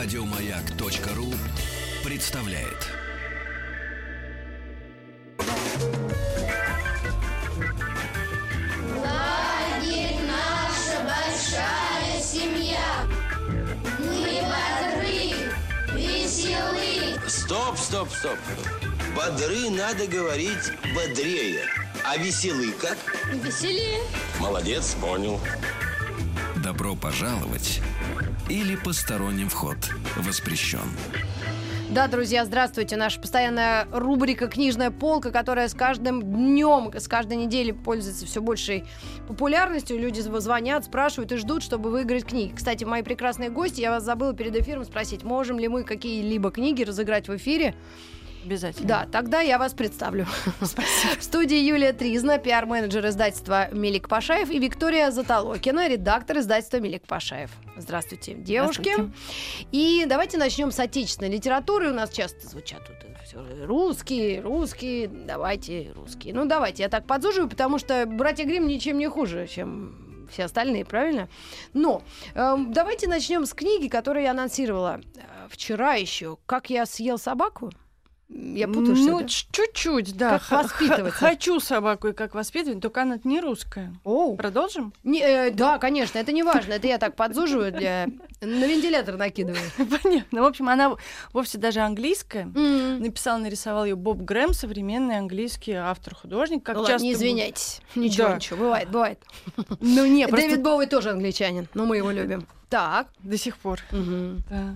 Радиомаяк.ру представляет. Лагерь наша большая семья. Мы бодры, веселы. Стоп, стоп, стоп. Бодры надо говорить бодрее. А веселый как? Веселее. Молодец, понял. Добро пожаловать или посторонним вход воспрещен. Да, друзья, здравствуйте. Наша постоянная рубрика «Книжная полка», которая с каждым днем, с каждой неделей пользуется все большей популярностью. Люди звонят, спрашивают и ждут, чтобы выиграть книги. Кстати, мои прекрасные гости, я вас забыла перед эфиром спросить, можем ли мы какие-либо книги разыграть в эфире. Обязательно. Да, тогда я вас представлю. Спасибо. В студии Юлия Тризна, пиар-менеджер издательства Мелик Пашаев и Виктория Затолокина, редактор издательства Мелик Пашаев. Здравствуйте, девушки. Здравствуйте. И давайте начнем с отечественной литературы. У нас часто звучат тут все русские, русские, давайте русские. Ну, давайте, я так подзуживаю, потому что «Братья Грим ничем не хуже, чем все остальные, правильно? Но эм, давайте начнем с книги, которую я анонсировала э, вчера еще. «Как я съел собаку». Я путаю, Ну, чуть-чуть, да. Как воспитывать? Хочу собаку и как воспитывать, только она не русская. Оу. Продолжим? Не, э, да, конечно, это не важно. Это я так подзуживаю для... На вентилятор накидываю. Понятно. В общем, она вовсе даже английская. Написал, нарисовал ее Боб Грэм, современный английский автор-художник. Как Ну часто не извиняйтесь. Ничего, Да. ничего, бывает, бывает. Ну, не, просто Дэвид Боуи тоже англичанин, но мы его любим. Так. до сих пор. Да.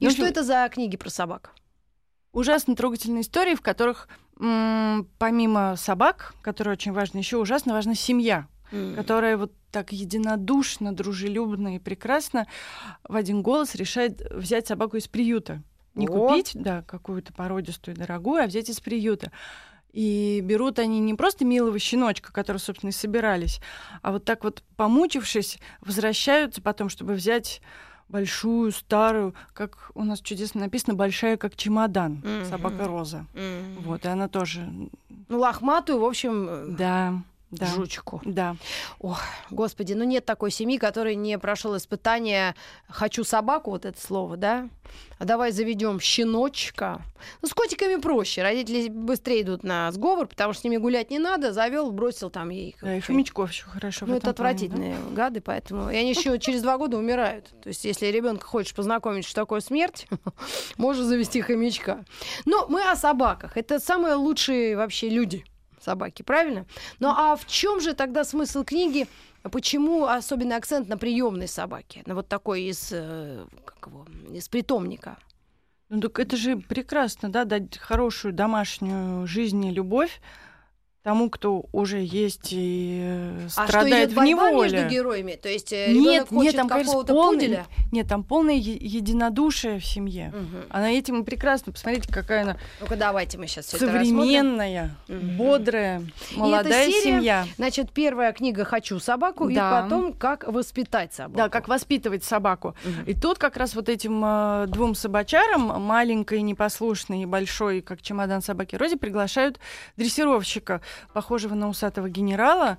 И Ну, что это за книги про собак? Ужасно трогательные истории, в которых м, помимо собак, которые очень важны, еще ужасно важна семья. которая вот так единодушно, дружелюбно и прекрасно в один голос решает взять собаку из приюта. Не О. купить, да, какую-то породистую дорогую, а взять из приюта. И берут они не просто милого щеночка, который, собственно, и собирались, а вот так вот, помучившись, возвращаются потом, чтобы взять большую, старую, как у нас чудесно написано, большая, как чемодан, Мгм. собака Роза. М. Вот, и она тоже, Ну, лохматую, в общем, э, да, да, жучку. да. Ох, господи, ну нет такой семьи, которой не прошел испытание «хочу собаку», вот это слово, да? А давай заведем щеночка. Ну, с котиками проще. Родители быстрее идут на сговор, потому что с ними гулять не надо. Завел, бросил там ей. Да, и хомячков еще хорошо. Ну, это этом плане, да. отвратительные гады, поэтому... И они еще через два года умирают. То есть, если ребенка хочешь познакомить, что такое смерть, можно завести хомячка. Но мы о собаках. Это самые лучшие вообще люди собаки, правильно? Ну а в чем же тогда смысл книги? Почему особенный акцент на приемной собаке? На вот такой из, э, как его, из питомника. Ну так это же прекрасно, да, дать хорошую домашнюю жизнь и любовь тому, кто уже есть и э, А что страдает в неволе. между героями? То есть э, Нет, нет, там, какого-то пуделя? Нет, там полное единодушие в семье. Мгм. Она этим и прекрасна. Посмотрите, какая она Ну-ка, давайте мы сейчас современная, бодрая, молодая серия семья. Значит, первая книга «Хочу собаку» и Да. потом «Как воспитать собаку». Да, как воспитывать собаку. Мгм. И тут как раз вот этим э, двум собачарам, маленькой, непослушной и большой, как чемодан собаки Рози, приглашают дрессировщика, похожего на усатого генерала,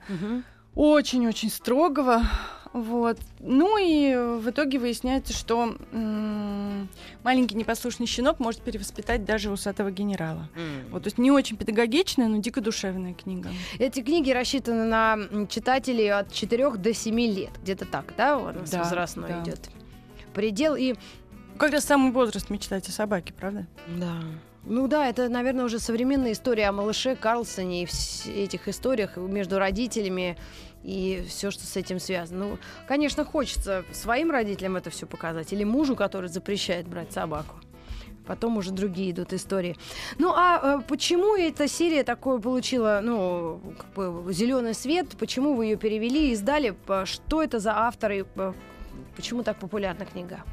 очень-очень строгого. Вот. Ну и в итоге выясняется, что м, маленький непослушный щенок может перевоспитать даже усатого генерала. Вот, то есть не очень педагогичная, но дико душевная книга. Эти книги рассчитаны на читателей от 4 до 7 лет. Где-то так, да, у нас Да, возрастной да. идет предел. И Как раз самый возраст мечтать о собаке, правда? да. Ну да, это, наверное, уже современная история о малыше Карлсоне и этих историях между родителями и все, что с этим связано. Ну, конечно, хочется своим родителям это все показать или мужу, который запрещает брать собаку. Потом уже другие идут истории. Ну а э, почему эта серия такое получила, ну, как бы зеленый свет? Почему вы ее перевели и издали? Что это за авторы? П- Почему так популярна книга?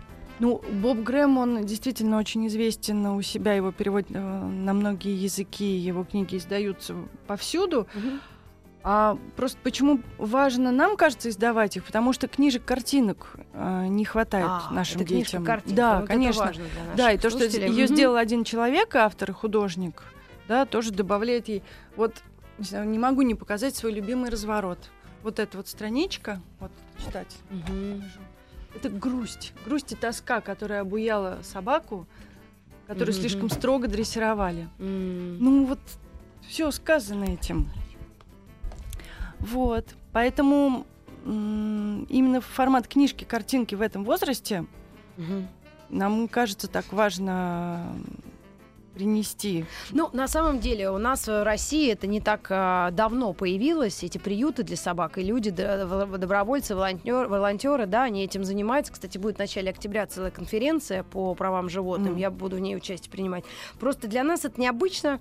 Ну, Боб Грэм, он действительно очень известен у себя, его переводят э, на многие языки, его книги издаются повсюду. А просто почему важно нам, кажется, издавать их? Потому что книжек, картинок э, не хватает А, нашим это книжка детям. картинка. Да, Вот это конечно. важно для наших да, и то, что ее сделал один человек, автор и художник, да, тоже добавляет ей. Вот не, знаю, не могу не показать свой любимый разворот. Вот эта вот страничка, вот читать. Мгм. Это грусть. Грусть и тоска, которая обуяла собаку, которую Мгм. слишком строго дрессировали. М. Ну вот все сказано этим. Вот. Поэтому именно формат книжки, картинки в этом возрасте Мгм. нам кажется так важно принести. Ну, на самом деле, у нас в России это не так а, давно появилось, эти приюты для собак, и люди, добровольцы, волонтер, волонтеры, да, они этим занимаются. Кстати, будет в начале октября целая конференция по правам животных, Мгм. я буду в ней участие принимать. Просто для нас это необычно,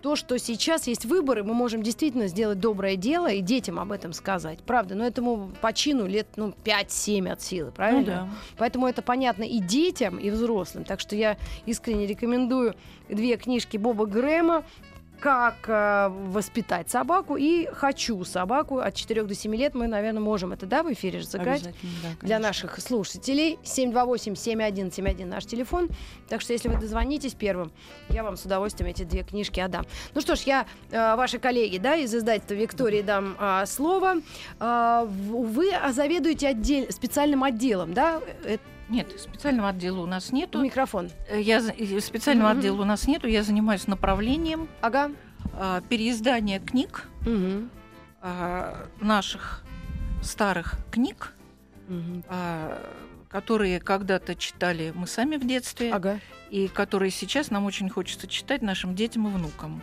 то, что сейчас есть выборы, мы можем действительно сделать доброе дело и детям об этом сказать. Правда, но этому по чину лет ну, 5-7 от силы, правильно? Ну да. Поэтому это понятно и детям, и взрослым. Так что я искренне рекомендую две книжки Боба Грэма как э, воспитать собаку и хочу собаку от 4 до 7 лет мы, наверное, можем это да, в эфире же сыграть да, для конечно. наших слушателей. 728-7171 наш телефон. Так что, если вы дозвонитесь первым, я вам с удовольствием эти две книжки отдам. Ну что ж, я э, вашей коллеге да, из издательства Виктории дам а, слово. В- вы заведуете отдель, специальным отделом, да? Э, Нет, специального отдела у нас нету. микрофон. Э, Я, специального Мгм. отдела у нас нету. Я занимаюсь направлением Ага. а, переиздания книг, а, наших старых книг, а, которые когда-то читали мы сами в детстве, Ага. и которые сейчас нам очень хочется читать нашим детям и внукам.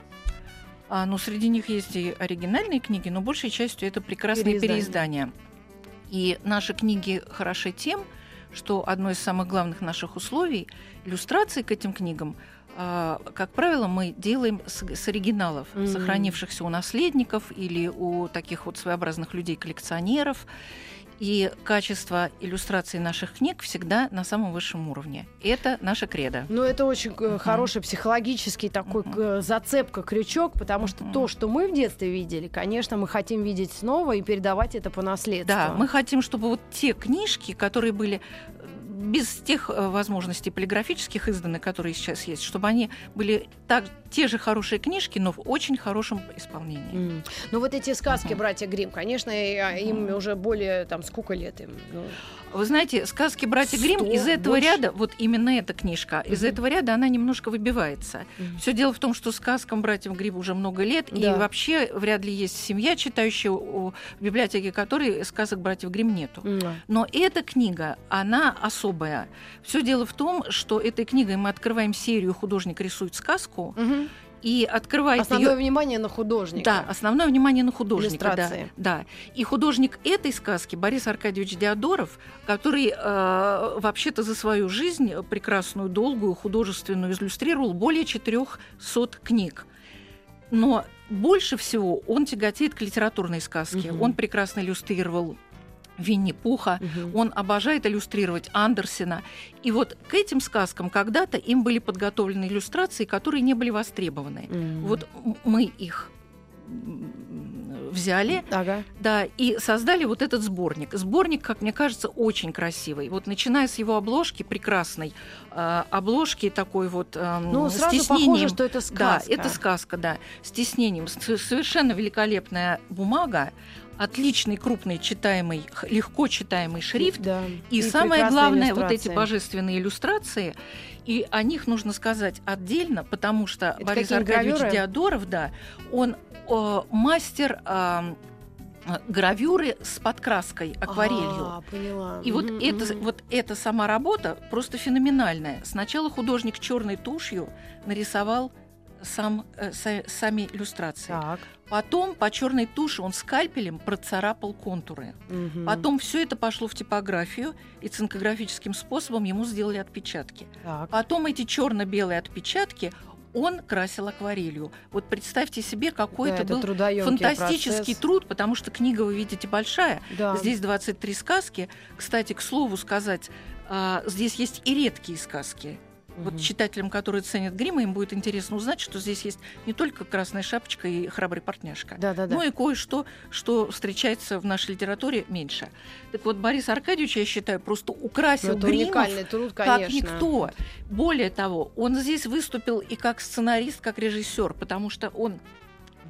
А, ну, среди них есть и оригинальные книги, но большей частью это прекрасные Переиздания. переиздания. И наши книги хороши тем, что одно из самых главных наших условий иллюстрации к этим книгам, а, как правило, мы делаем с, с оригиналов, Мгм. сохранившихся у наследников или у таких вот своеобразных людей-коллекционеров. И качество иллюстраций наших книг всегда на самом высшем уровне. Это наша кредо. Ну, это очень Мгм. хороший психологический такой э, зацепка, крючок, потому что Мгм. то, что мы в детстве видели, конечно, мы хотим видеть снова и передавать это по наследству. Да, мы хотим, чтобы вот те книжки, которые были без тех э, возможностей полиграфических изданы, которые сейчас есть, чтобы они были так, те же хорошие книжки, но в очень хорошем исполнении. М. Ну вот эти сказки Мгм. братья Грим, конечно, а, им уже более там сколько лет им? Ну, Вы знаете, сказки братья Грим из этого больше? ряда, вот именно эта книжка, из Мгм. этого ряда она немножко выбивается. Мгм. Все дело в том, что сказкам братьев Грим уже много лет, Да. и вообще вряд ли есть семья, читающая в библиотеке которой сказок братьев Грим нету. м. Но эта книга, она особая. Все дело в том, что этой книгой мы открываем серию «Художник рисует сказку», Мгм. и открывает Основное её- внимание на художника. Да, основное внимание на художника. Да, Иллюстрации. да. И художник этой сказки Борис Аркадьевич Диодоров, который э, вообще-то за свою жизнь прекрасную, долгую, художественную иллюстрировал более 400 книг. Но больше всего он тяготеет к литературной сказке. Мгм. Он прекрасно иллюстрировал Винни-Пуха, Мгм. он обожает иллюстрировать Андерсена. И вот к этим сказкам когда-то им были подготовлены иллюстрации, которые не были востребованы. М. Вот мы их взяли, Ага. да, и создали вот этот сборник. Сборник, как мне кажется, очень красивый. Вот начиная с его обложки, прекрасной э, обложки такой вот э, Ну, с сразу тиснением. похоже, что это сказка. Да, это сказка, да. С тиснением. Совершенно великолепная бумага, отличный крупный читаемый, легко читаемый шрифт. Да. И, самое прекрасные главное, вот эти божественные иллюстрации, и о них нужно сказать отдельно, потому что Это Борис Аркадьевич гравюры? Диодоров, да, он э, мастер э, гравюры с подкраской, акварелью. А, поняла. И вот, Мгм, это, вот эта сама работа просто феноменальная. Сначала художник черной тушью нарисовал сам, э, са- сами иллюстрации. Так. Потом по черной туши он скальпелем процарапал контуры. Мгм. Потом все это пошло в типографию, и цинкографическим способом ему сделали отпечатки. Так. Потом эти черно-белые отпечатки он красил акварелью. Вот представьте себе, какой Да, это, был фантастический процесс. труд, потому что книга, вы видите, большая. Да. Здесь 23 сказки. Кстати, к слову сказать, а, здесь есть и редкие сказки. Вот читателям, которые ценят грима, им будет интересно узнать, что здесь есть не только красная шапочка и храбрый партняшка, Да, да, да. ну и кое-что, что встречается в нашей литературе меньше. Так вот, Борис Аркадьевич, я считаю, просто украсил Ну, гримов как никто. Более того, он здесь выступил и как сценарист, как режиссер, потому что он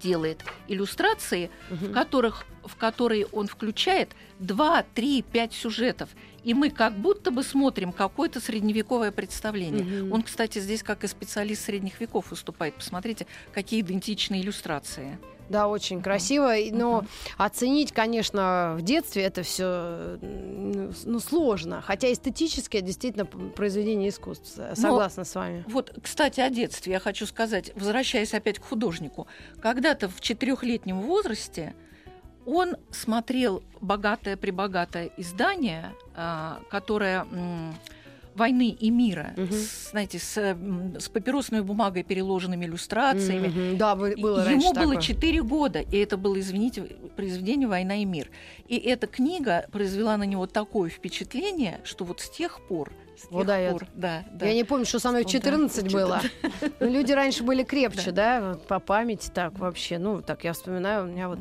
делает иллюстрации, Мгм. в которых в которые он включает 2, 3, 5 сюжетов. И мы как будто бы смотрим какое-то средневековое представление. Мгм. Он, кстати, здесь как и специалист средних веков выступает. Посмотрите, какие идентичные иллюстрации. Да, очень красиво. Но оценить, конечно, в детстве это все ну, сложно. Хотя эстетически это действительно произведение искусства. Согласна с вами. Вот, кстати, о детстве я хочу сказать, возвращаясь опять к художнику. Когда-то в четырехлетнем возрасте он смотрел богатое-пребогатое издание, а, которое «Войны и мира», Мгм. с, знаете, с, с папиросной бумагой, переложенными иллюстрациями. Мгм. Да, бы- И было раньше Ему было такое. 4 года, и это было, извините, произведение «Война и мир». И эта книга произвела на него такое впечатление, что вот с тех пор, с тех Вот да, я- пор, да, да. Я не помню, что со мной в Что, да, 14 было. Но люди раньше были крепче, Да. по памяти так вообще. Ну, так я вспоминаю, у меня вот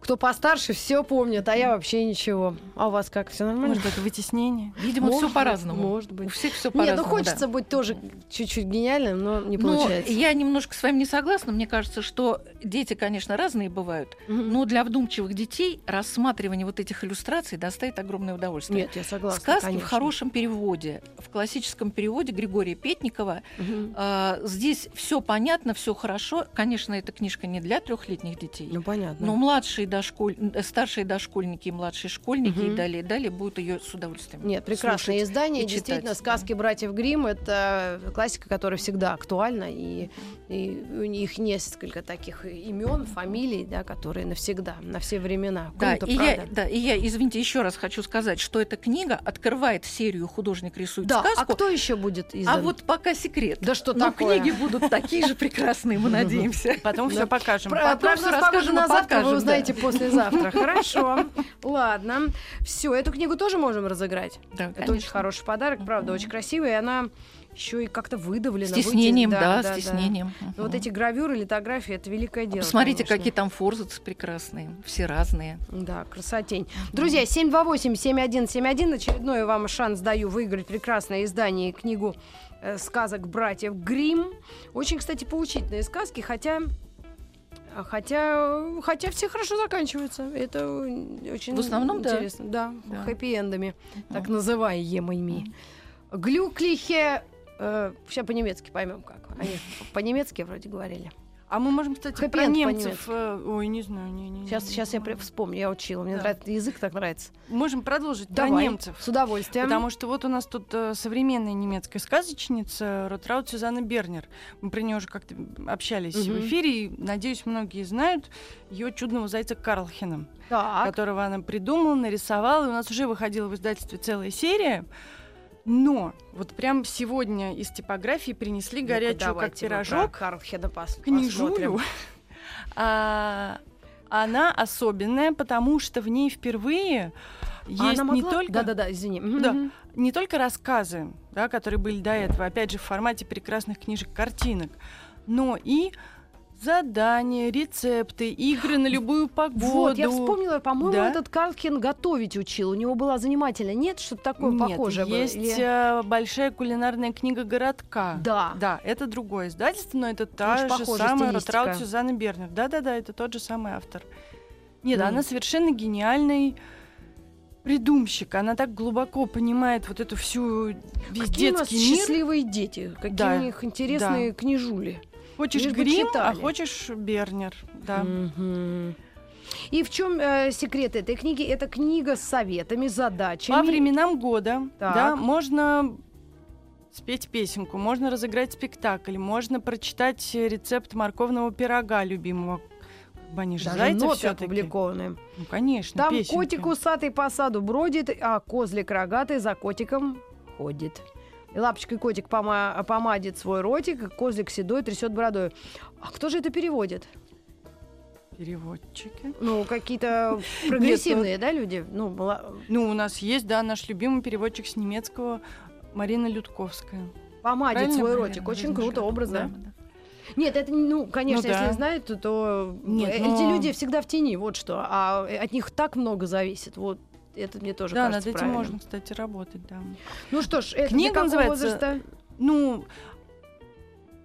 кто постарше, все помнит, а я вообще ничего. А у вас как, все нормально? Может, это вытеснение? Видимо, все по-разному. может быть. У всех все Нет, по-разному. ну хочется быть тоже чуть-чуть гениальным, но не Но получается. я немножко с вами не согласна. Мне кажется, что дети, конечно, разные бывают, Мгм. но для вдумчивых детей рассматривание вот этих иллюстраций доставит огромное удовольствие. Нет, я согласна. Сказки конечно. в хорошем переводе, в классическом переводе Григория Петникова. Мгм. А, здесь все понятно, все хорошо. Конечно, эта книжка не для трехлетних детей. Ну, понятно. Но младшие дошколь... э, старшие дошкольники и младшие школьники Мгм. и далее, далее будут ее с удовольствием. Нет, прекрасное издание. и читать, Действительно, да. сказки братьев Гримм это классика, которая всегда актуальна. И, и у них несколько таких имен, фамилий, да, которые навсегда, на все времена. Да, и я, да, и я, извините, еще раз хочу сказать, что эта книга открывает серию «Художник рисует Да, а сказку». кто еще будет издан? А вот пока секрет. Да что Но такое? книги будут такие же прекрасные, мы надеемся. Потом все покажем. Потом погоды расскажем на и завтра покажем, вы узнаете послезавтра. Хорошо. Ладно. Все, эту книгу тоже можем разыграть. Да, Это очень хороший подарок, правда, очень красивый. И она еще и как-то выдавлена. С тиснением, вытя- да, с тиснением. Ну, Вот эти гравюры, литографии, это великое дело. Посмотрите, конечно. какие там форзацы прекрасные, все разные. Да, красотень. Друзья, 728-7171. Очередной вам шанс даю выиграть прекрасное издание и книгу э, сказок братьев Грим. Очень, кстати, поучительные сказки, хотя... Хотя, хотя все хорошо заканчиваются. Это очень В основном, да. интересно. Да, Да. хэппи-эндами, так называемыми. Глюклихе... э, сейчас по-немецки поймем как. Они по-немецки вроде говорили. А мы можем, кстати, про Хэппи-энд немцев... э, Ой, не знаю, не, не, не, Сейчас, не сейчас я вспомню, я учила. Мне Да. нравится, язык так нравится. Можем продолжить Давай, про немцев. С удовольствием. Потому что вот у нас тут э, современная немецкая сказочница Ротраут Сюзанна Бернер. Мы про нее уже как-то общались Мгм. в эфире, и, надеюсь, многие знают ее чудного зайца Карлхена, Так. которого она придумала, нарисовала. И у нас уже выходила в издательстве целая серия. Но вот прям сегодня из типографии принесли Ну-ка, горячую, как пирожок, пос- книжулю. А, она особенная, потому что в ней впервые А есть она не могла? только Да-да-да, извини. Да. не только рассказы, да, которые были до этого, опять же, в формате прекрасных книжек, картинок, но и задания, рецепты, игры на любую погоду. Вот, я вспомнила, по-моему, Да. этот Карлхен готовить учил. У него была занимательная. Нет, что-то такое Нет, похожее было? есть Или- э, большая кулинарная книга городка. Да. Да, это другое издательство, но это та Очень же самая. Ротраут Сюзанна Бернер. Да-да-да, это тот же самый автор. Нет, Мгм. она совершенно гениальный придумщик. Она так глубоко понимает вот эту всю весь Какие у нас детский мир. счастливые дети. Какие Да, у них интересные книжули. Хочешь Лишь грим, а хочешь Бернер. Да. И в чем секрет этой книги? Это книга с советами, задачами. По временам года, Так. да, можно спеть песенку, можно разыграть спектакль, можно прочитать э, рецепт морковного пирога любимого. Они же Даже зайцы ноты всё-таки. опубликованы. Ну, конечно, Там песенки. котик усатый по саду бродит, а козлик рогатый за котиком ходит. И лапочкой котик пома- помадит свой ротик, и козлик седой трясет бородой. А кто же это переводит? Переводчики. Ну, какие-то прогрессивные, да, люди? Ну, мала- Ну, у нас есть, да, наш любимый переводчик с немецкого Марина Людковская. помадит Правильно, свой ротик. Очень Размышляю. круто, образно. Да, да. Нет, это, ну, конечно, Ну да. если знают, то, то Нет, эти но- люди всегда в тени, вот что. А от них так много зависит. Вот это мне тоже Да, кажется над этим правильным. можно, кстати, работать, да. Ну что ж, это Книга называется возраста? Ну,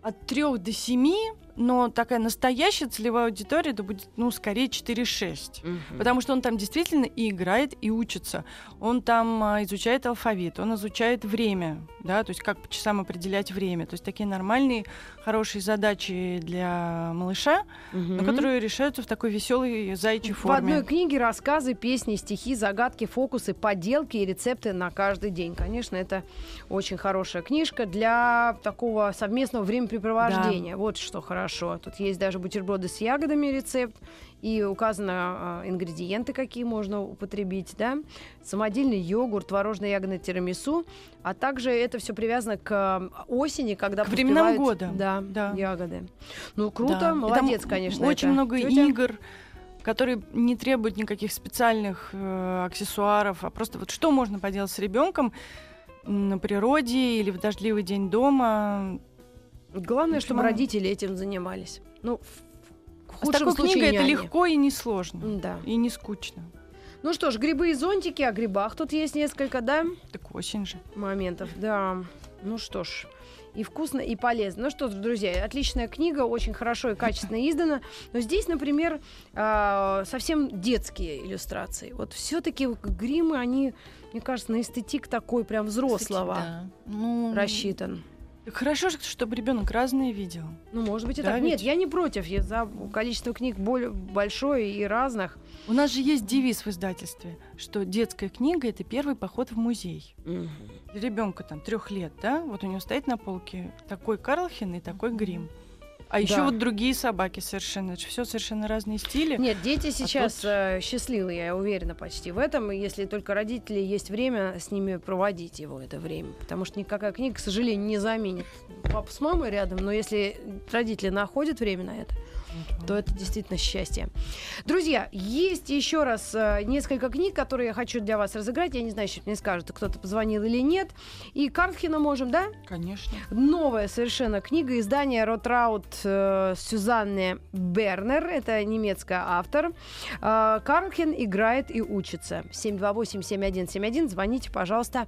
от трех до семи но такая настоящая целевая аудитория это будет, ну, скорее 4-6. Мгм. Потому что он там действительно и играет, и учится. Он там а, изучает алфавит, он изучает время, да, то есть как по часам определять время. То есть такие нормальные, хорошие задачи для малыша, Мгм. но которые решаются в такой веселой зайчьей В форме. одной книге рассказы, песни, стихи, загадки, фокусы, поделки и рецепты на каждый день. Конечно, это очень хорошая книжка для такого совместного времяпрепровождения. Вот что хорошо. Тут есть даже бутерброды с ягодами рецепт. И указано а, ингредиенты, какие можно употребить, да, самодельный йогурт, творожно-ягодный тирамису, а также это все привязано к а, осени, когда К временам года. да, Да. ягоды. Ну круто, Да. И там молодец, конечно. Очень эта много тётя. игр, которые не требуют никаких специальных э, аксессуаров, а просто вот что можно поделать с ребенком на природе или в дождливый день дома. Главное, чтобы Максимально. родители этим занимались. Ну, в- в С худшем такой случае книгой это няни. легко и несложно. Да. И не скучно. Ну что ж, грибы и зонтики, о грибах тут есть несколько, да, Так осень же. моментов. Да. Ну что ж, и вкусно, и полезно. Ну что ж, друзья, отличная книга, очень хорошо и качественно издана. Но здесь, например, а, совсем детские иллюстрации. Вот все-таки гримы, они, мне кажется, на эстетик такой прям взрослого Да. Ну, рассчитан. Хорошо, что- чтобы ребенок разные видел. Ну, может быть, и Да, так. ведь? Нет, я не против. Я за количество книг более большое и разных. У нас же есть девиз в издательстве, что детская книга это первый поход в музей. Ребенка там трех лет, да, вот у него стоит на полке такой Карлхин и такой грим. А еще Да. вот другие собаки совершенно, это все совершенно разные стили. Нет, дети сейчас тут- э, счастливые, я уверена почти в этом, если только родители есть время с ними проводить его это время, потому что никакая книга, к сожалению, не заменит папу с мамой рядом, но если родители находят время на это, то это действительно счастье. Друзья, есть еще раз э, несколько книг, которые я хочу для вас разыграть. Я не знаю, сейчас мне скажут, кто-то позвонил или нет. И Картхина можем, да? Конечно. Новая совершенно книга издания Ротраут э, Сюзанны Бернер. Это немецкая автор. Э, Карлхен играет и учится. 728-7171. Звоните, пожалуйста.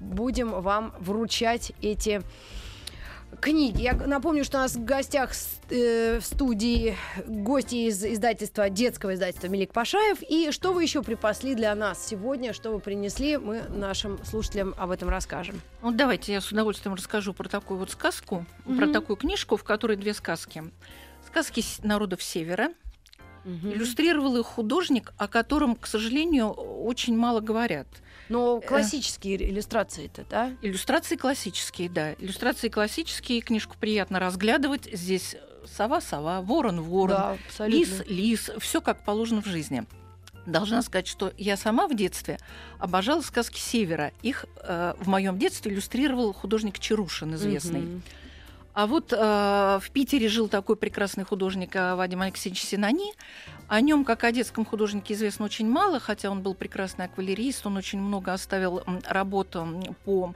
Будем вам вручать эти книги. Я напомню, что у нас в гостях э, в студии гости из издательства, детского издательства Мелик Пашаев. И что вы еще припасли для нас сегодня, что вы принесли, мы нашим слушателям об этом расскажем. Вот давайте я с удовольствием расскажу про такую вот сказку, про Мгм. такую книжку, в которой две сказки. Сказки народов Севера. Иллюстрировал их художник, о котором, к сожалению, очень мало говорят. Но классические иллюстрации-то, да? Иллюстрации классические, да. Иллюстрации классические, книжку приятно разглядывать. Здесь сова-сова, ворон-ворон, Да, абсолютно. лис, лис, все как положено в жизни. Должна сказать, что я сама в детстве обожала сказки Севера. Их э, в моем детстве иллюстрировал художник Чарушин, известный. Мгм. А вот э, в Питере жил такой прекрасный художник э, Вадим Алексеевич Синани. О нем, как о детском художнике, известно очень мало, хотя он был прекрасный аквалерист, он очень много оставил работ по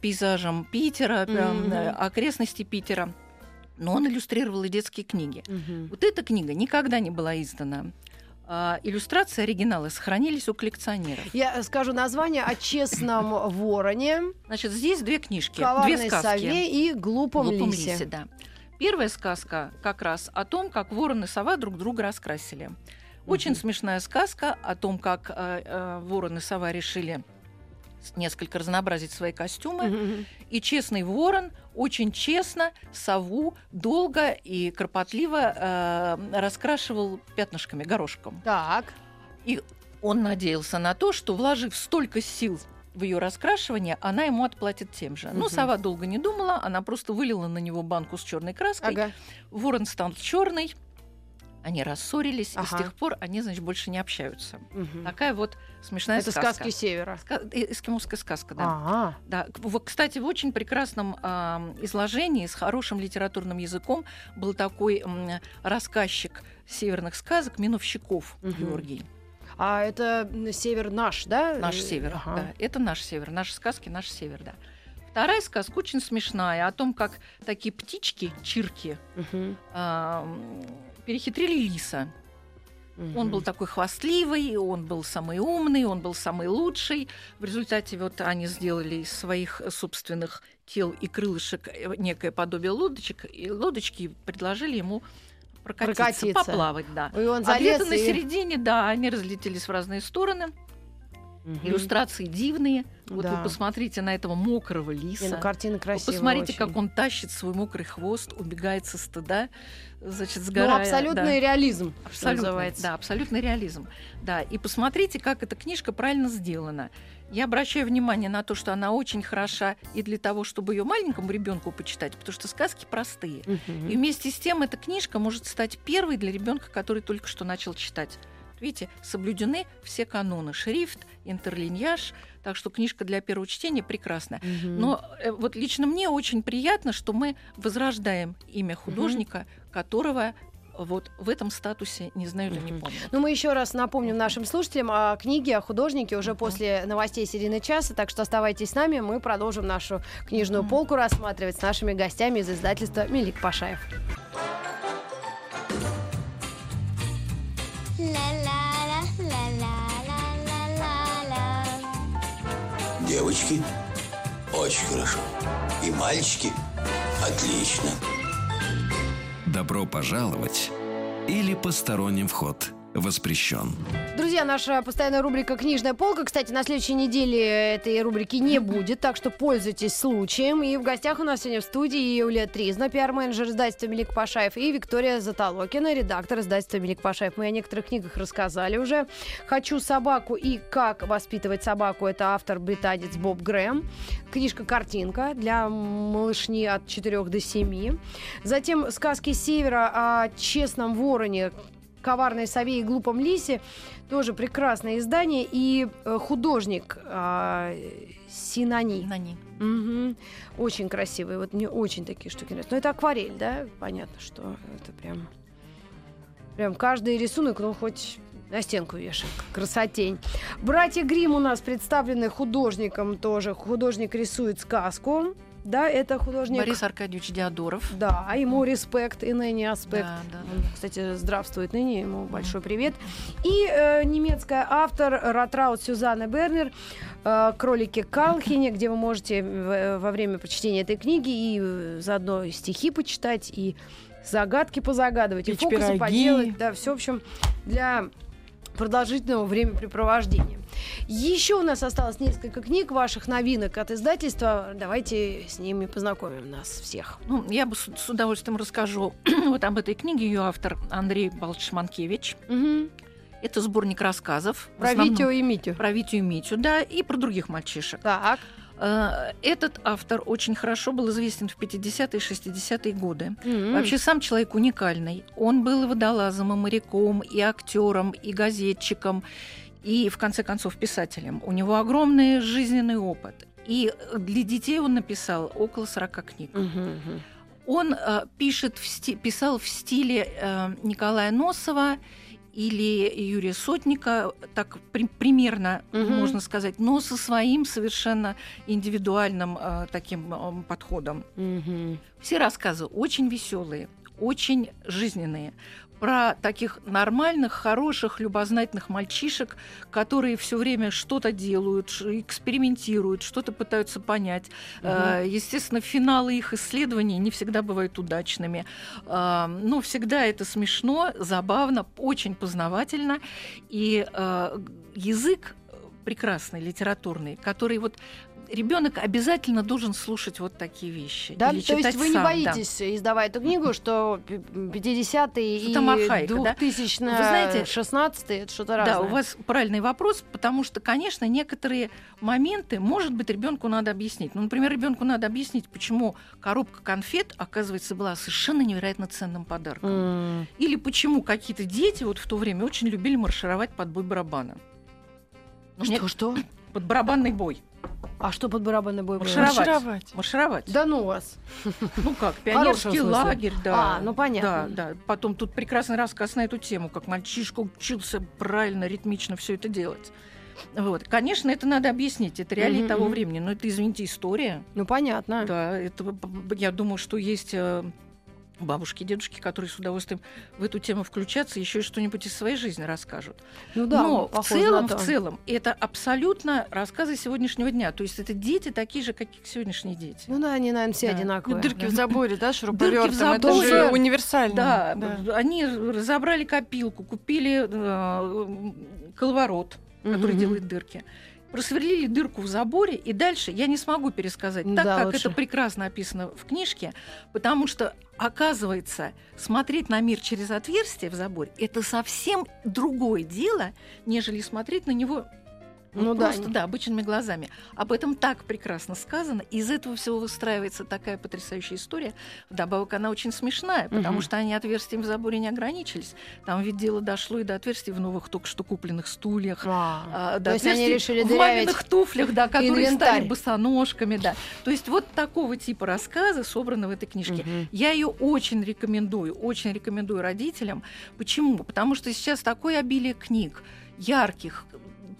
пейзажам Питера, э, окрестностей Питера. Но он иллюстрировал и детские книги. Мгм. Вот эта книга никогда не была издана. А иллюстрации, оригиналы сохранились у коллекционеров. Я скажу название о честном вороне, Значит, здесь две книжки, две сказки. сове и глупом, «Глупом лисе. лисе», да. Первая сказка как раз о том, как ворон и сова друг друга раскрасили. Очень смешная сказка о том, как э, э, ворон и сова решили несколько разнообразить свои костюмы. Мгм. И честный ворон очень честно сову долго и кропотливо э, раскрашивал пятнышками, горошком. Так. И он надеялся на то, что, вложив столько сил в ее раскрашивание, она ему отплатит тем же. Но Мгм. сова долго не думала, она просто вылила на него банку с черной краской. Ага. Ворон стал черный, они рассорились, и Ага. с тех пор они, значит, больше не общаются. Мгм. Такая вот смешная Это сказка. сказки севера. Ска- э, Эскимосская сказка, да. Ага. Да, кстати, в очень прекрасном ам, изложении с хорошим литературным языком был такой м, рассказчик северных сказок Миновщиков Мгм. Георгий. А это север наш, да? Наш Э, север, ага. да. Это наш север, наши сказки, наш север, да. Вторая сказка очень смешная о том, как такие птички, чирки, Мгм. ам, перехитрили лиса. Он был такой хвастливый, он был самый умный, он был самый лучший. В результате вот они сделали из своих собственных тел и крылышек э, некое подобие лодочек, и лодочки и предложили ему прокатиться, Прокатиться. поплавать, да. И он А где-то залез на и- середине, да, они разлетелись в разные стороны. Иллюстрации дивные. Вот Да. вы посмотрите на этого мокрого Не, лиса. ну, картина Вы красивая посмотрите, очень. как он тащит свой мокрый хвост, убегает со стыда, значит, Ну, сгорая. абсолютный да. реализм, Абсолютно, называется. да, абсолютный реализм. Да, и посмотрите, как эта книжка правильно сделана. Я обращаю внимание на то, что она очень хороша и для того, чтобы ее маленькому ребенку почитать, потому что сказки простые. Мгм. И вместе с тем эта книжка может стать первой для ребенка, который только что начал читать. Видите, соблюдены все каноны: шрифт, интерлиньяж. Так что книжка для первого чтения прекрасная. Мгм. Но э, вот лично мне очень приятно, что мы возрождаем имя художника, которого вот в этом статусе не знают и не помнят. Ну, мы еще раз напомним нашим слушателям о книге, о художнике уже после новостей середины часа, так что оставайтесь с нами, мы продолжим нашу книжную полку рассматривать с нашими гостями из издательства Мелик Пашаев. Девочки, очень хорошо. И мальчики, отлично. Добро пожаловать или посторонним вход воспрещен. Друзья, наша постоянная рубрика «Книжная полка». Кстати, на следующей неделе этой рубрики не будет, так что пользуйтесь случаем. И в гостях у нас сегодня в студии Юлия Тризна, пиар-менеджер издательства Мелик Пашаев, и Виктория Затолокина, редактор издательства Мелик Пашаев. Мы о некоторых книгах рассказали уже. «Хочу собаку» и «Как воспитывать собаку» — это автор британец Боб Грэм. Книжка-картинка для малышни от 4 до 7. Затем «Сказки севера» о честном вороне, коварной сове и глупом лисе. Тоже прекрасное издание. И э, художник а, Синани. На ней. Мгм. Очень красивые. Вот мне очень такие штуки нравятся. Но это акварель, да? Понятно, что это прям... Прям каждый рисунок, ну, хоть на стенку вешай. Красотень. Братья Грим у нас представлены художником тоже. Художник рисует сказку. Да, это художник... Борис Аркадьевич Диодоров. Да, а ему респект и ныне аспект. Да, да, Он, Кстати, здравствует ныне, ему большой привет. И э, немецкая автор Ратраут Сюзанна Бернер э, «Кролики Калхине», где вы можете в- во время прочтения этой книги и э, заодно и стихи почитать, и загадки позагадывать, и Печь фокусы пироги. поделать. Да, все, в общем, для продолжительного времяпрепровождения. Еще у нас осталось несколько книг ваших новинок от издательства. Давайте с ними познакомим нас всех. Ну, я бы с, с удовольствием расскажу вот об этой книге. Ее автор Андрей Павлович Манкевич. Мгм. Это сборник рассказов. Про основном Витю и Митю. Про Витю и Митю, да, и про других мальчишек. Так. Э, Этот автор очень хорошо был известен в 50-е и 60-е годы. М. Вообще сам человек уникальный. Он был и водолазом, и моряком, и актером, и газетчиком, и, в конце концов, писателем. У него огромный жизненный опыт. И для детей он написал около 40 книг. Мгм. Он э, пишет в сти- писал в стиле э, Николая Носова или Юрия Сотника, так при- примерно Мгм. можно сказать, но со своим совершенно индивидуальным э, таким э, подходом. Мгм. Все рассказы очень веселые, очень жизненные. Про таких нормальных, хороших, любознательных мальчишек, которые все время что-то делают, экспериментируют, что-то пытаются понять. Э, Естественно, финалы их исследований не всегда бывают удачными. Э, Но всегда это смешно, забавно, очень познавательно. И э, язык прекрасный, литературный, который вот ребенок обязательно должен слушать вот такие вещи. Да, или то есть вы не сам, да. боитесь, издавая эту книгу, что п- 50-е Что и там архаика, да? 2000 Вы знаете, 16 это что-то разное. Да, у вас правильный вопрос, потому что, конечно, некоторые моменты, может быть, ребенку надо объяснить. Ну, например, ребенку надо объяснить, почему коробка конфет, оказывается, была совершенно невероятно ценным подарком. М. Или почему какие-то дети вот в то время очень любили маршировать под бой барабана. Ну, мне- Что, что? Под барабанный бой. А что под барабанный бой? Маршировать. Маршировать. Маршировать. Да ну вас. Ну как, пионерский лагерь, да. А, ну понятно. Да, да. Потом тут прекрасный рассказ на эту тему, как мальчишка учился правильно, ритмично все это делать. Вот. Конечно, это надо объяснить, это реалии Мгм, того времени, но это, извините, история. Ну понятно. Да, это, я думаю, что есть э, бабушки, дедушки, которые с удовольствием в эту тему включатся, еще и что-нибудь из своей жизни расскажут. Ну да, Но в целом, в целом, это абсолютно рассказы сегодняшнего дня. То есть это дети такие же, как и сегодняшние дети. Ну да, они, наверное, все Да. Ну, одинаковые. дырки в заборе, да, шуруповертом. заборе. Это же универсально. Да, они разобрали копилку, купили э, коловорот, который Мгм. делает дырки. Просверлили дырку в заборе, и дальше я не смогу пересказать так, Да, как лучше. это прекрасно описано в книжке, потому что, оказывается, смотреть на мир через отверстие в заборе это совсем другое дело, нежели смотреть на него вот Ну да, просто, да, обычными глазами. Об этом так прекрасно сказано. Из этого всего выстраивается такая потрясающая история. Вдобавок она очень смешная, потому Мгм. что они отверстием в заборе не ограничились. Там ведь дело дошло и до отверстий в новых только что купленных стульях. А, а, то до есть они решили в маминых туфлях, да, которые инвентарь. стали босоножками, да. То есть вот такого типа рассказы собраны в этой книжке. Мгм. Я ее очень рекомендую, очень рекомендую родителям. Почему? Потому что сейчас такое обилие книг, ярких,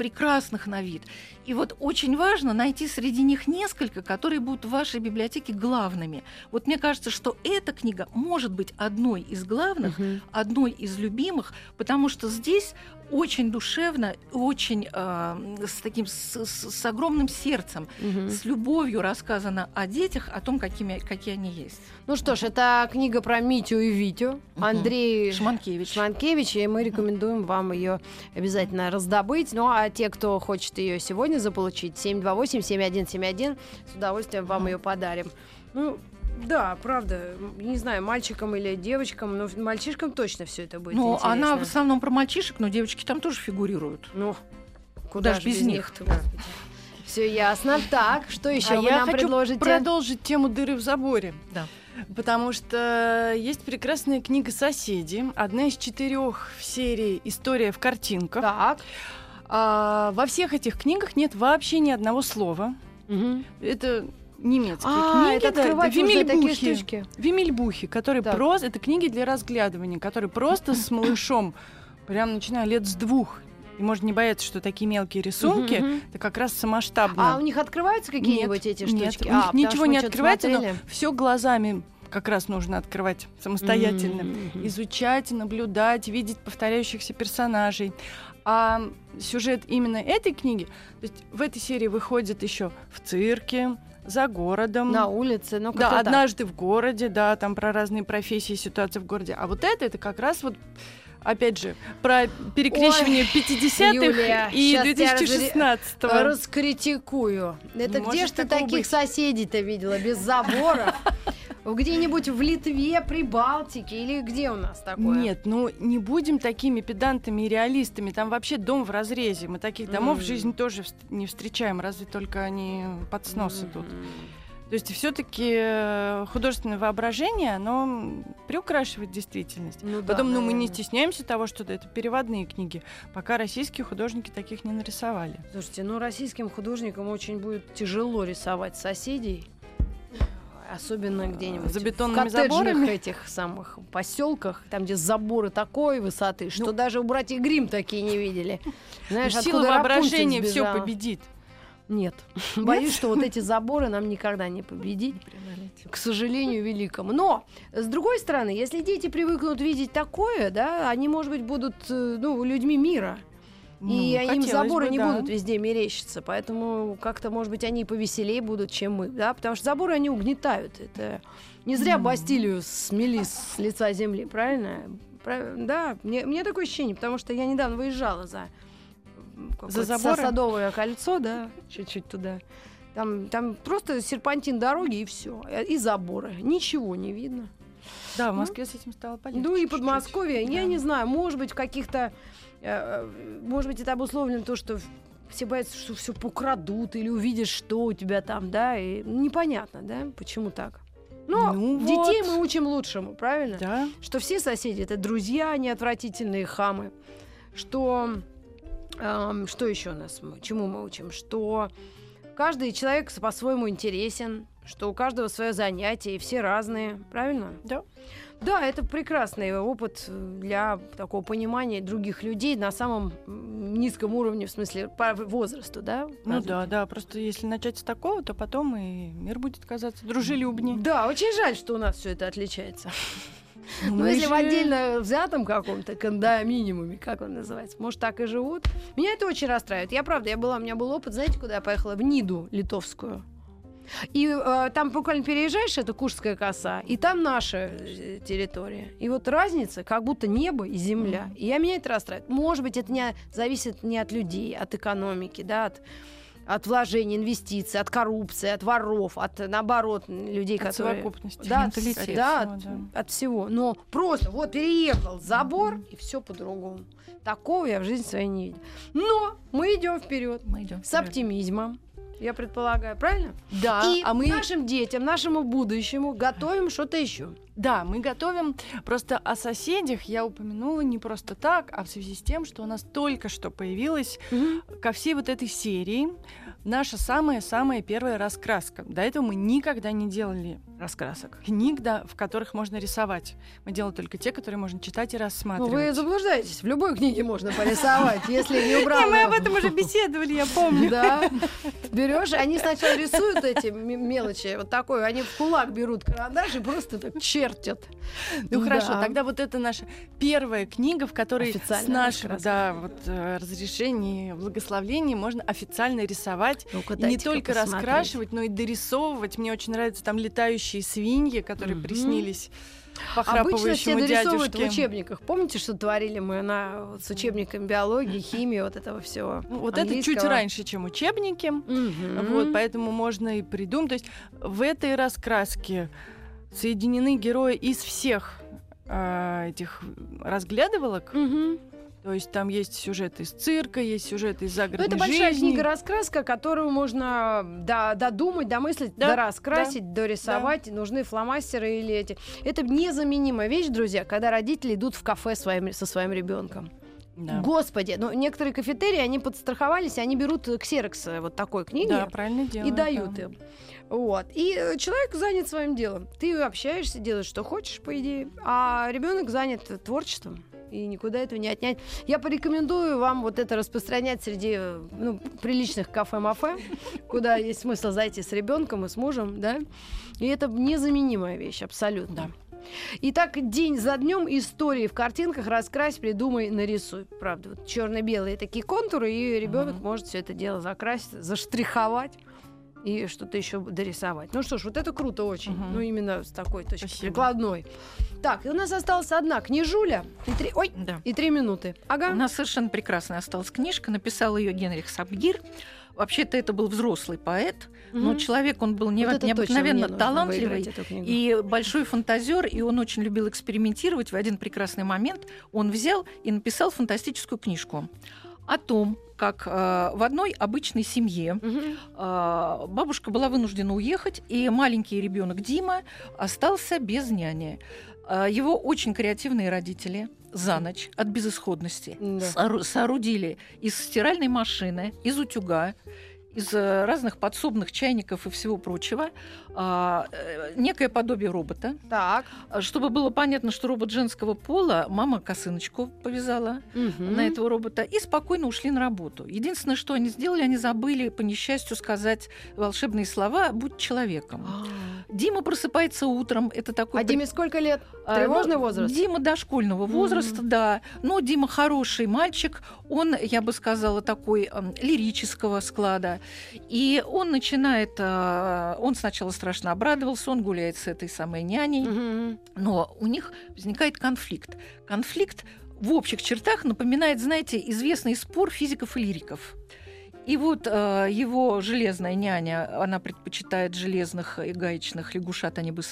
прекрасных на вид. И вот очень важно найти среди них несколько, которые будут в вашей библиотеке главными. Вот мне кажется, что эта книга может быть одной из главных, Мгм. одной из любимых, потому что здесь очень душевно, очень э, с таким с, с- с огромным сердцем, Мгм. с любовью рассказано о детях, о том, какими, какие они есть. Ну что ж, это книга про Митю и Витю. Мгм. Андрей Шманкевич. Шманкевич, и мы рекомендуем вам ее обязательно раздобыть. Ну а те, кто хочет ее сегодня заполучить, 728-7171, с удовольствием вам ее подарим. Ну, да, правда, не знаю, мальчикам или девочкам, но мальчишкам точно все это будет Ну, интересно. она в основном про мальчишек, но девочки там тоже фигурируют. Ну, куда Даже ж без без них. них-то, господи. Все ясно. Так, что еще а вы я нам хочу предложите? продолжить тему дыры в заборе. Да. Потому что есть прекрасная книга «Соседи», одна из четырех в серии «История в картинках». Так. А, во всех этих книгах нет вообще ни одного слова. Мгм. Это немецкие А, книги, это да, открывать такие Вимельбухи. штучки. Вимельбухи, которые Так. просто... Это книги для разглядывания, которые просто с малышом, прям начиная лет с двух, и можно не бояться, что такие мелкие рисунки, мгм. это как раз самоштабно. А у них открываются какие-нибудь эти Нет, штучки? у них А, потому ничего не открывается, но смотрели. все глазами как раз нужно открывать самостоятельно. Мгм. Изучать, наблюдать, видеть повторяющихся персонажей. А сюжет именно этой книги, то есть в этой серии выходит еще в цирке, за городом. На улице, ну да, как-то так. однажды в городе, да, там про разные профессии, ситуации в городе. А вот это, это как раз вот Опять же, про перекрещивание 50-х Юлия, и щас тебя 2016-го. Раскритикую. Это Не где может ж ты таких быть. соседей-то видела без забора? Где-нибудь в Литве, Прибалтике или где у нас такое? Нет, ну не будем такими педантами и реалистами. Там вообще дом в разрезе. Мы таких домов в М. жизни тоже не встречаем, разве только они под снос идут. Мгм. То есть все-таки художественное воображение, оно приукрашивает действительность. Ну да, Потом, ну, мы не стесняемся того, что это переводные книги, пока российские художники таких не нарисовали. Слушайте, ну российским художникам очень будет тяжело рисовать соседей. Особенно где-нибудь За в бетонными коттеджных заборами? этих самых поселках, там, где заборы такой высоты, что Ну. даже у братьев Грим такие не видели. Знаешь, Сила воображения все победит. Нет. Боюсь, что вот эти заборы нам никогда не победить. К сожалению, великому. Но, с другой стороны, если дети привыкнут видеть такое, да, они, может быть, будут э, ну, людьми мира. И Ну, им хотелось заборы бы, не да. будут везде мерещиться. Поэтому как-то, может быть, они повеселее будут, чем мы. Да? Потому что заборы они угнетают. Это не зря Бастилию смели с лица земли, правильно? Прав- Да, мне, мне такое ощущение, потому что я недавно выезжала за, какое-то заборы? Садовое кольцо, да, чуть-чуть туда. Там, там просто серпантин дороги и все. И заборы. Ничего не видно. Да, в Москве с этим стало полегче. Ну и чуть-чуть. Подмосковье, я Да. не знаю, может быть, в каких-то, э, э, может быть, это обусловлено то, что все боятся, что все украдут или увидят, что у тебя там, да, и непонятно, да, почему так. Но Ну детей вот. мы учим лучшему, правильно? Да. Что все соседи это друзья, не отвратительные хамы. Что эм, что еще нас мы, чему мы учим? Что каждый человек по-своему интересен, что у каждого свое занятие, и все разные, правильно? Да. Да, это прекрасный опыт для такого понимания других людей на самом низком уровне, в смысле, по возрасту, да? Ну да, да, просто если начать с такого, то потом и мир будет казаться дружелюбнее. Да, очень жаль, что у нас все это отличается. Ну, если в отдельно взятом каком-то кондоминиуме, как он называется, может, так и живут. Меня это очень расстраивает. Я правда, я была, у меня был опыт, знаете, куда я поехала? В Ниду литовскую. И э, там буквально переезжаешь, это Куршская коса, и там наша э, территория. И вот разница, как будто небо и земля. И я меня это расстраивает. Может быть, это не зависит не от людей, от экономики, да, от, от вложений, инвестиций, от коррупции, от воров, от, наоборот, людей, От которые... совокупности. Да, от, да, от, да. от всего. Но просто вот переехал забор, и все по-другому. Такого я в жизни своей не видела. Но мы идем вперед Мы идем с оптимизмом. Я предполагаю, правильно? Да, и а мы нашим детям, нашему будущему готовим что-то еще. Да, мы готовим. Просто о соседях я упомянула не просто так, а в связи с тем, что у нас только что появилась ко всей вот этой серии наша самая-самая первая раскраска. До этого мы никогда не делали раскрасок. Книг, да, в которых можно рисовать. Мы делали только те, которые можно читать и Ну, рассматривать. вы заблуждаетесь. В любой книге можно порисовать, если не убрал. мы об этом уже беседовали, я помню. Да. Берешь, они сначала рисуют эти мелочи, вот такой, они в кулак берут карандаш и просто так чертят. Ну хорошо, Да. тогда вот это наша первая книга, в которой с нашего да, вот, э, разрешения, благословления можно официально рисовать. Ну-ка, И не только посмотреть. раскрашивать, но и дорисовывать. Мне очень нравятся там летающие свиньи, которые Мгм. приснились Обычно все дорисовывают в дядюшке. учебниках. Помните, что творили мы на, вот, с учебником биологии, химии, вот этого всего? Ну, Вот это чуть раньше, чем учебники. Вот, поэтому можно и придумать. То есть в этой раскраске соединены герои из всех а, этих разглядывалок. То есть там есть сюжет из цирка, есть сюжет из Ну, загородной это большая жизни. книга раскраска, которую можно да, додумать, домыслить, Да, дораскрасить, дорисовать. Нужны фломастеры или эти. Это незаменимая вещь, друзья, когда родители идут в кафе своим, со своим ребенком. Да. Господи, ну некоторые кафетерии, они подстраховались, и они берут ксерокс э, вот такой книги. Да, правильно и делают. дают да. им. Вот. И э, человек занят своим делом. Ты общаешься, делаешь, что хочешь, по идее. А ребенок занят творчеством. И никуда этого не отнять. Я порекомендую вам вот это распространять среди э, ну, приличных кафе-мафе, куда есть смысл зайти с ребенком и с мужем, да. И это незаменимая вещь, абсолютно. Итак, день за днем истории в картинках раскрась, придумай, нарисуй. Правда, вот черно-белые такие контуры, и ребенок Мгм. может все это дело закрасить, заштриховать и что-то еще дорисовать. Ну что ж, вот это круто очень. Мгм. Ну именно с такой точки Спасибо. прикладной. Так, и у нас осталась одна книжуля и три, ой, Да. и три минуты. Ага. У нас совершенно прекрасная осталась книжка. Написал ее Генрих Сабгир. Вообще-то это был взрослый поэт, но Мгм. человек он был Вот нево- точно необыкновенно талантливый и большой фантазер, и он очень любил экспериментировать. В один прекрасный момент он взял и написал фантастическую книжку о том, как э, в одной обычной семье а, бабушка была вынуждена уехать, и маленький ребенок Дима остался без няни. А, Его очень креативные родители за ночь от безысходности Да. соору- соорудили из стиральной машины, из утюга, из э, разных подсобных чайников и всего прочего а, э, некое подобие робота. Так. А, Чтобы было понятно, что робот женского пола, мама косыночку повязала Мгм. на этого робота и спокойно ушли на работу. Единственное, что они сделали, они забыли по несчастью сказать волшебные слова «будь человеком». А. Дима просыпается утром, это такой... А Диме сколько лет? А, Тревожный ну, возраст? Дима дошкольного возраста, да. Но Дима хороший мальчик, он, я бы сказала, такой эм, лирического склада. И он начинает, э, он сначала страшно обрадовался, он гуляет с этой самой няней, Мгм. но у них возникает конфликт. Конфликт в общих чертах напоминает, знаете, известный спор физиков и лириков. И вот э, его железная няня, она предпочитает железных и гаечных лягушат, они в-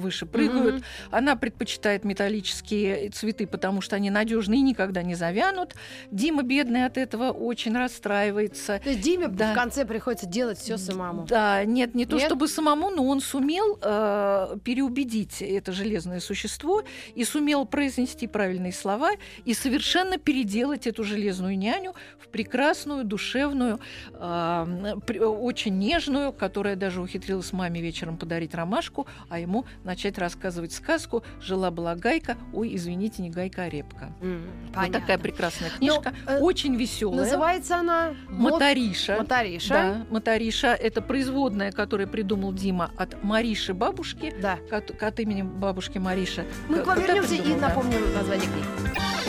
выше прыгают. Мгм. Она предпочитает металлические цветы, потому что они надежные и никогда не завянут. Дима, бедный от этого, очень расстраивается. То есть Диме Да. в конце приходится делать все самому. Да, нет, не то Нет? чтобы самому, но он сумел э, переубедить это железное существо и сумел произнести правильные слова и совершенно переделать эту железную няню в прекрасную, душевную, душевную, очень нежную, которая даже ухитрилась маме вечером подарить ромашку, а ему начать рассказывать сказку «Жила-была гайка». Ой, извините, не гайка, а репка. М, Вот такая прекрасная книжка, Ну, э, очень веселая. Называется она «Мот- Мотариша. Мотариша. Да, Мотариша – это производная, которую придумал Дима от Мариши бабушки, Да. от, от имени бабушки Мариша. Мы К- к вам вернемся и напомним название книги.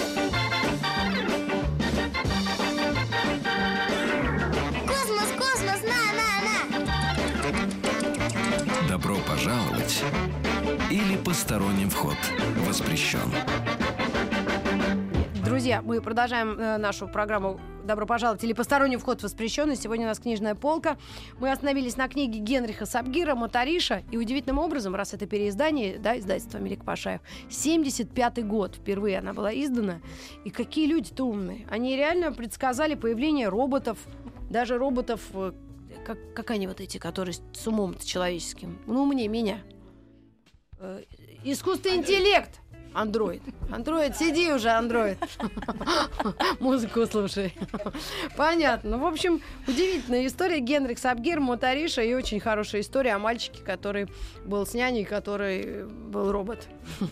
Пожаловать или посторонним вход воспрещен. Друзья, мы продолжаем э, нашу программу «Добро пожаловать» или «Посторонний вход воспрещенный». Сегодня у нас книжная полка. Мы остановились на книге Генриха Сабгира «Моториша». И удивительным образом, раз это переиздание, да, издательство Мелик Пашаев, 75-й год впервые она была издана. И какие люди-то умные. Они реально предсказали появление роботов, даже роботов, э, как, как они вот эти, которые с умом человеческим. Ну, умнее меня. Э, Искусственный интеллект. Андроид. Андроид, сиди уже, андроид. Музыку слушай. Понятно. Ну, в общем, удивительная история. Генрих Сабгир, Мотариша и очень хорошая история о мальчике, который был с няней, который был робот.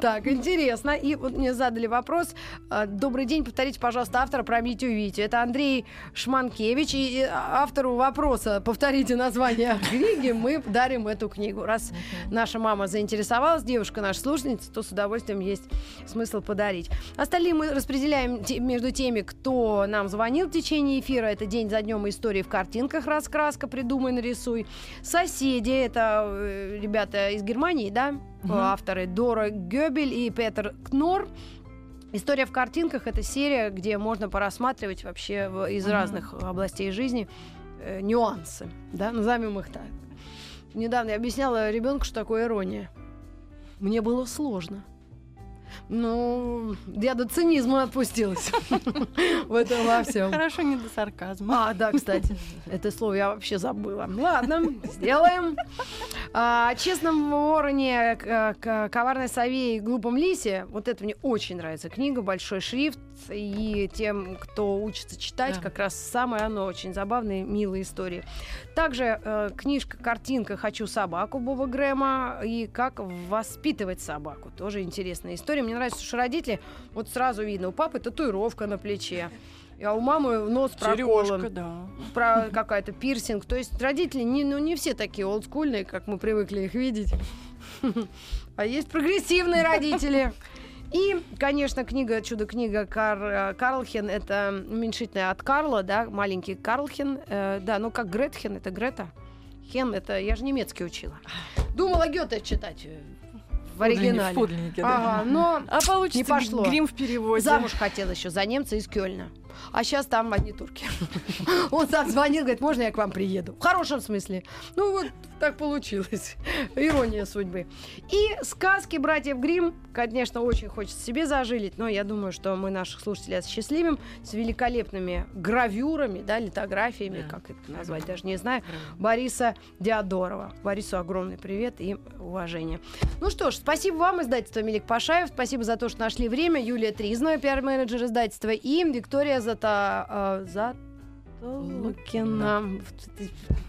Так, интересно. И вот мне задали вопрос. А, Добрый день, повторите, пожалуйста, автора про Митю Витю. Это Андрей Шманкевич. И автору вопроса, повторите название книги, мы дарим эту книгу. Раз наша мама заинтересовалась, девушка наша слушательница, то с удовольствием есть смысл подарить. Остальные мы распределяем те- между теми, кто нам звонил в течение эфира. Это день за днем истории в картинках раскраска «Придумай, нарисуй». Соседи, это э, ребята из Германии, да? Авторы Дора Гёбель и Петер Кнор. История в картинках это серия, где можно порассматривать вообще из Мгм. разных областей жизни э, нюансы, да, назовем их так. Недавно я объясняла ребенку, что такое ирония. Мне было сложно. Ну, я до цинизма отпустилась в этом во всем. Хорошо, не до сарказма. А, да, кстати, это слово я вообще забыла. Ладно, сделаем. А, О честном вороне, к- к- коварной сове и глупом лисе. Вот это мне очень нравится книга, большой шрифт. И тем, кто учится читать, Да. как раз самое оно очень забавные, милые истории. Также э, книжка «Картинка. Хочу собаку» Боба Грэма и «Как воспитывать собаку». Тоже интересная история. Мне нравится, что родители, вот сразу видно, у папы татуировка на плече, а у мамы нос Сережка, да. про какая-то пирсинг. То есть родители не, ну, не все такие олдскульные, как мы привыкли их видеть. А есть прогрессивные родители. И, конечно, книга «Чудо-книга» Кар, э, Карлхен, это уменьшительное от Карла, да, маленький Карлхен, э, да, ну как Гретхен, это Грета. Хен, это, я же немецкий учила. Думала Гёте читать э, в оригинале. В подлиннике, да. Ага, но А получится Не пошло. грим в переводе. Замуж хотел еще за немца из Кёльна. А сейчас там одни турки. Он сам звонил, говорит, можно я к вам приеду? В хорошем смысле. Ну вот так получилось. Ирония судьбы. И сказки братьев Грим, конечно, очень хочется себе зажилить, но я думаю, что мы наших слушателей осчастливим с великолепными гравюрами, да, литографиями, Да. как это назвать, даже не знаю, Бориса Диадорова. Борису огромный привет и уважение. Ну что ж, спасибо вам, издательство Мелик Пашаев. Спасибо за то, что нашли время. Юлия Тризнова, пиар-менеджер издательства, и Виктория Зата... Затолукина.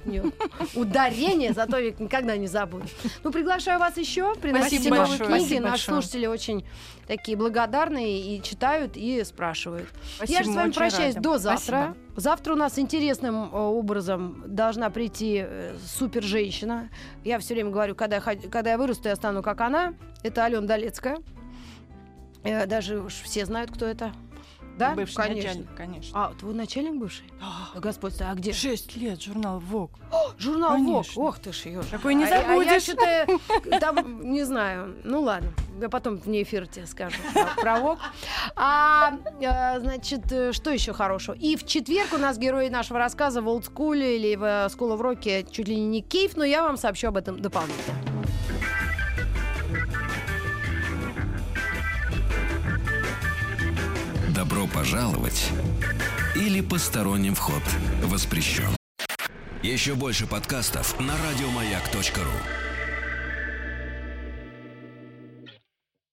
У неё Ударение, зато Вик никогда не забуду. Ну, приглашаю вас еще. Приносите новые большое. книги. Спасибо Наши большое. слушатели очень такие благодарные и читают, и спрашивают. Спасибо, Я же с вами прощаюсь рада. до завтра. Спасибо. Завтра у нас интересным э, образом должна прийти э, супер женщина. Я все время говорю, когда я, когда я вырасту, я стану как она. Это Алена Долецкая. Э, даже уж все знают, кто это. Да, Бывший конечно. начальник, конечно. А, твой начальник бывший? А, Господь, а где? Шесть лет, журнал «Вог». Журнал Вог. Конечно. Ох ты ж, Ёж. Такой не А- а я забудешь. что-то там, не знаю. Ну ладно, я потом вне эфира тебе скажу про- Вог. А, э, значит, э, что еще хорошего? И в четверг у нас герои нашего рассказа в олдскуле или в э, School of Rock чуть ли не кейф, но я вам сообщу об этом дополнительно. Добро пожаловать или посторонним вход воспрещен. Еще больше подкастов на радиомаяк.ру.